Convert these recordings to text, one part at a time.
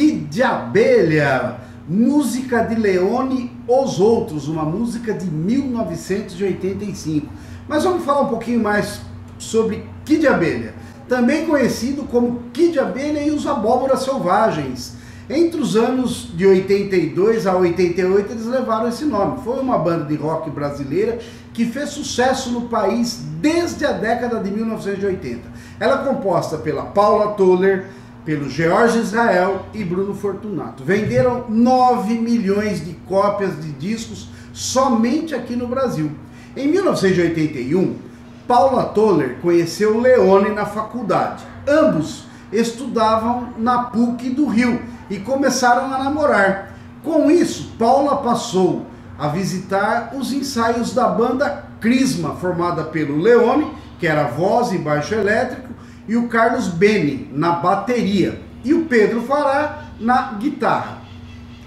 Kid de Abelha, música de Leone Os Outros, uma música de 1985. Mas vamos falar um pouquinho mais sobre Kid de Abelha, também conhecido como Kid de Abelha e os Abóboras Selvagens. Entre os anos de 82 a 88 eles levaram esse nome. Foi uma banda de rock brasileira que fez sucesso no país desde a década de 1980. Ela é composta pela Paula Toller, pelo George Israel e Bruno Fortunato. Venderam 9 milhões de cópias de discos somente aqui no Brasil. Em 1981, Paula Toller conheceu Leone na faculdade. Ambos estudavam na PUC do Rio e começaram a namorar. Com isso, Paula passou a visitar os ensaios da banda Crisma, formada pelo Leone, que era voz e baixo elétrico, e o Carlos Beni na bateria e o Pedro Fará na guitarra.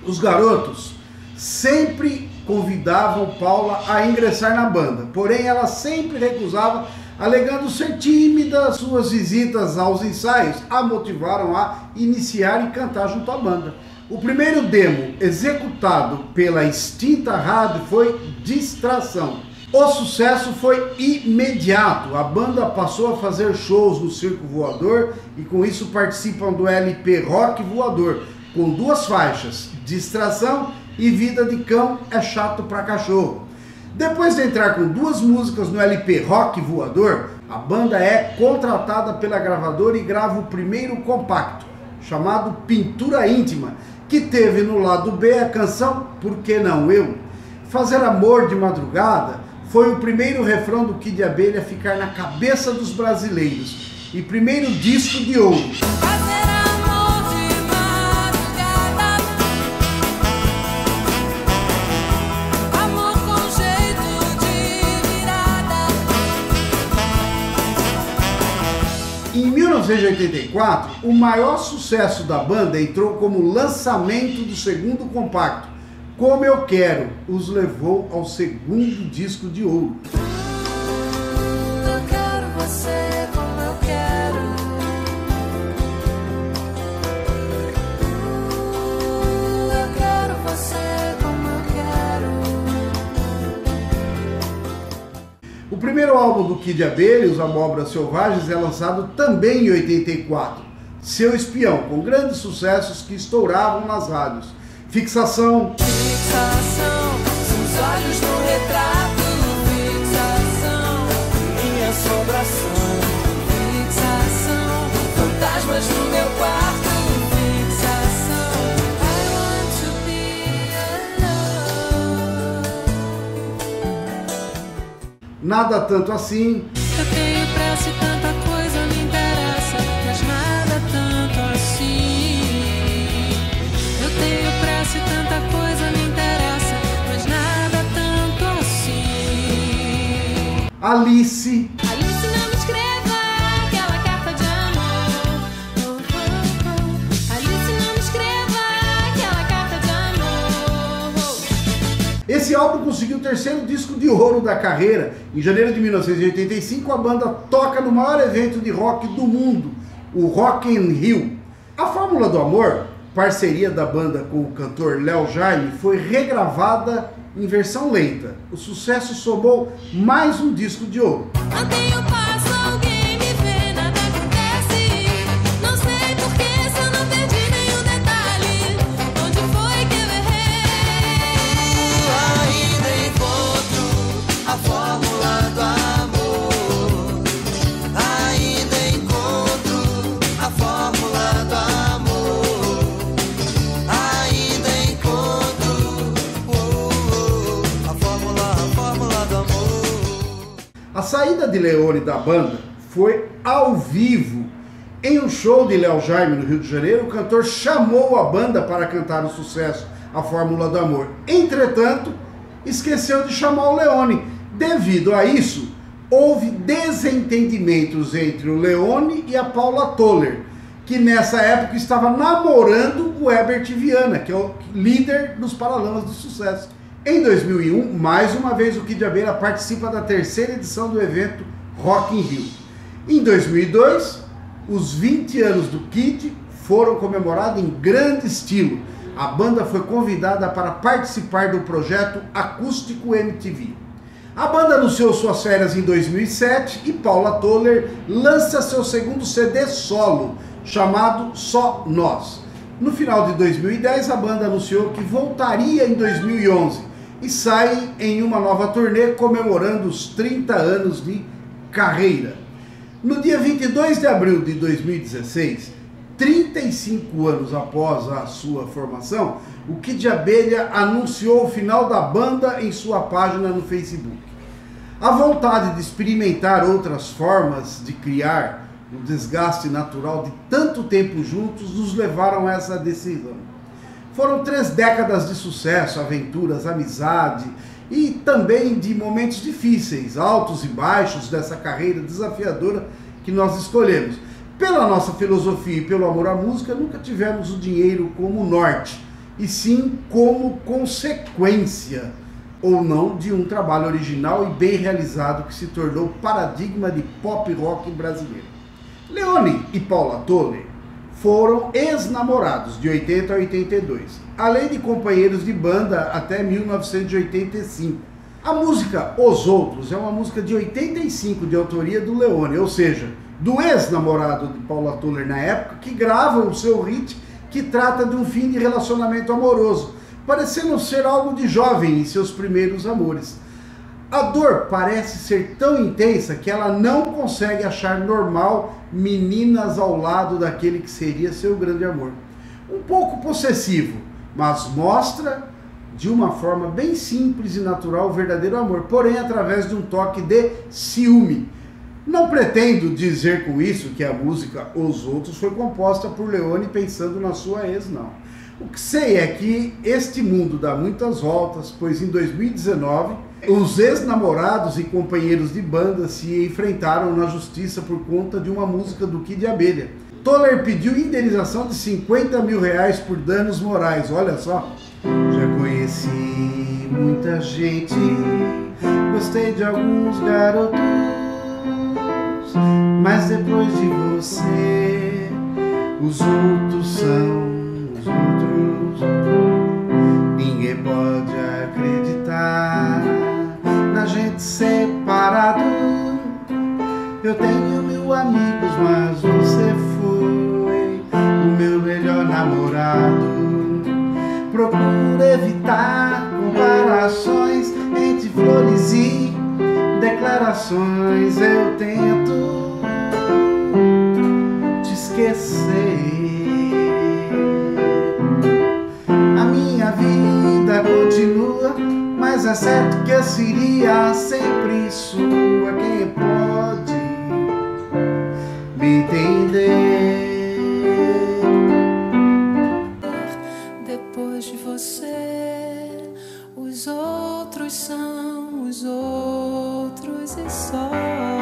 Os garotos sempre convidavam Paula a ingressar na banda, porém ela sempre recusava, alegando ser tímida. Suas visitas aos ensaios a motivaram a iniciar e cantar junto à banda. O primeiro demo executado pela extinta rádio foi Distração o sucesso foi imediato. A banda passou a fazer shows no Circo Voador e com isso participam do LP Rock Voador, com duas faixas: Distração e Vida de Cão é Chato para Cachorro. Depois de entrar com duas músicas no LP Rock Voador, a banda é contratada pela gravadora e grava o primeiro compacto, chamado Pintura Íntima, que teve no lado B a canção Por que não eu? Fazer amor de madrugada foi o primeiro refrão do Kid Abelha a ficar na cabeça dos brasileiros e primeiro disco de ouro. Em 1984, o maior sucesso da banda entrou como lançamento do segundo compacto, como Eu Quero os levou ao segundo disco de ouro. Eu quero você como eu quero. Eu quero você como eu quero. O primeiro álbum do Kid Abelha, Os Abóboras Selvagens, é lançado também em 84. Seu Espião, com grandes sucessos que estouravam nas rádios. Fixação. Fixação, seus olhos no retrato. Fixação, minha assombração. Fixação, fantasmas no meu quarto. Fixação, I want to be alone. Nada tanto assim. Eu tenho pressa e Alice. Alice, não me escreva aquela carta de amor. Oh, oh, oh. Alice, não me escreva aquela carta de amor. Esse álbum conseguiu o terceiro disco de ouro da carreira. Em janeiro de 1985, a banda toca no maior evento de rock do mundo, o Rock in Rio. A Fórmula do Amor, parceria da banda com o cantor Léo Jaime, foi regravada em versão lenta. O sucesso somou mais um disco de ouro. De Leone da banda foi ao vivo. Em um show de Léo Jaime no Rio de Janeiro, o cantor chamou a banda para cantar o sucesso A Fórmula do Amor. Entretanto, esqueceu de chamar o Leone. Devido a isso, houve desentendimentos entre o Leone e a Paula Toller, que nessa época estava namorando o Herbert Viana, que é o líder dos Paralamas do Sucesso. Em 2001, mais uma vez o Kid Abelha participa da terceira edição do evento Rock in Rio. Em 2002, os 20 anos do Kid foram comemorados em grande estilo. A banda foi convidada para participar do projeto Acústico MTV. A banda anunciou suas férias em 2007 e Paula Toller lança seu segundo CD solo, chamado Só Nós. No final de 2010, a banda anunciou que voltaria em 2011 e sai em uma nova turnê comemorando os 30 anos de carreira. No dia 22 de abril de 2016, 35 anos após a sua formação, o Kid Abelha anunciou o final da banda em sua página no Facebook. A vontade de experimentar outras formas de criar o desgaste natural de tanto tempo juntos nos levaram a essa decisão. Foram três décadas de sucesso, aventuras, amizade e também de momentos difíceis, altos e baixos dessa carreira desafiadora que nós escolhemos. Pela nossa filosofia e pelo amor à música, nunca tivemos o dinheiro como norte, e sim como consequência ou não de um trabalho original e bem realizado que se tornou paradigma de pop rock brasileiro. Leone e Paula Toller foram ex-namorados de 80 a 82, além de companheiros de banda até 1985. A música Os Outros é uma música de 85 de autoria do Leone, ou seja, do ex-namorado de Paula Tuller na época, que grava o seu hit que trata de um fim de relacionamento amoroso, parecendo ser algo de jovem em seus primeiros amores. A dor parece ser tão intensa que ela não consegue achar normal meninas ao lado daquele que seria seu grande amor. Um pouco possessivo, mas mostra de uma forma bem simples e natural o verdadeiro amor, porém através de um toque de ciúme. Não pretendo dizer com isso que a música Os Outros foi composta por Leone pensando na sua ex, não. O que sei é que este mundo dá muitas voltas, pois em 2019 os ex-namorados e companheiros de banda se enfrentaram na justiça por conta de uma música do Kid Abelha. Toller pediu indenização de 50 mil reais por danos morais, olha só. Já conheci muita gente, gostei de alguns garotos, mas depois de você, os outros são evitar comparações entre flores e declarações. Eu tento te esquecer. A minha vida continua, mas é certo que eu seria sempre sua. Quem pode me entender? outros são os outros e só.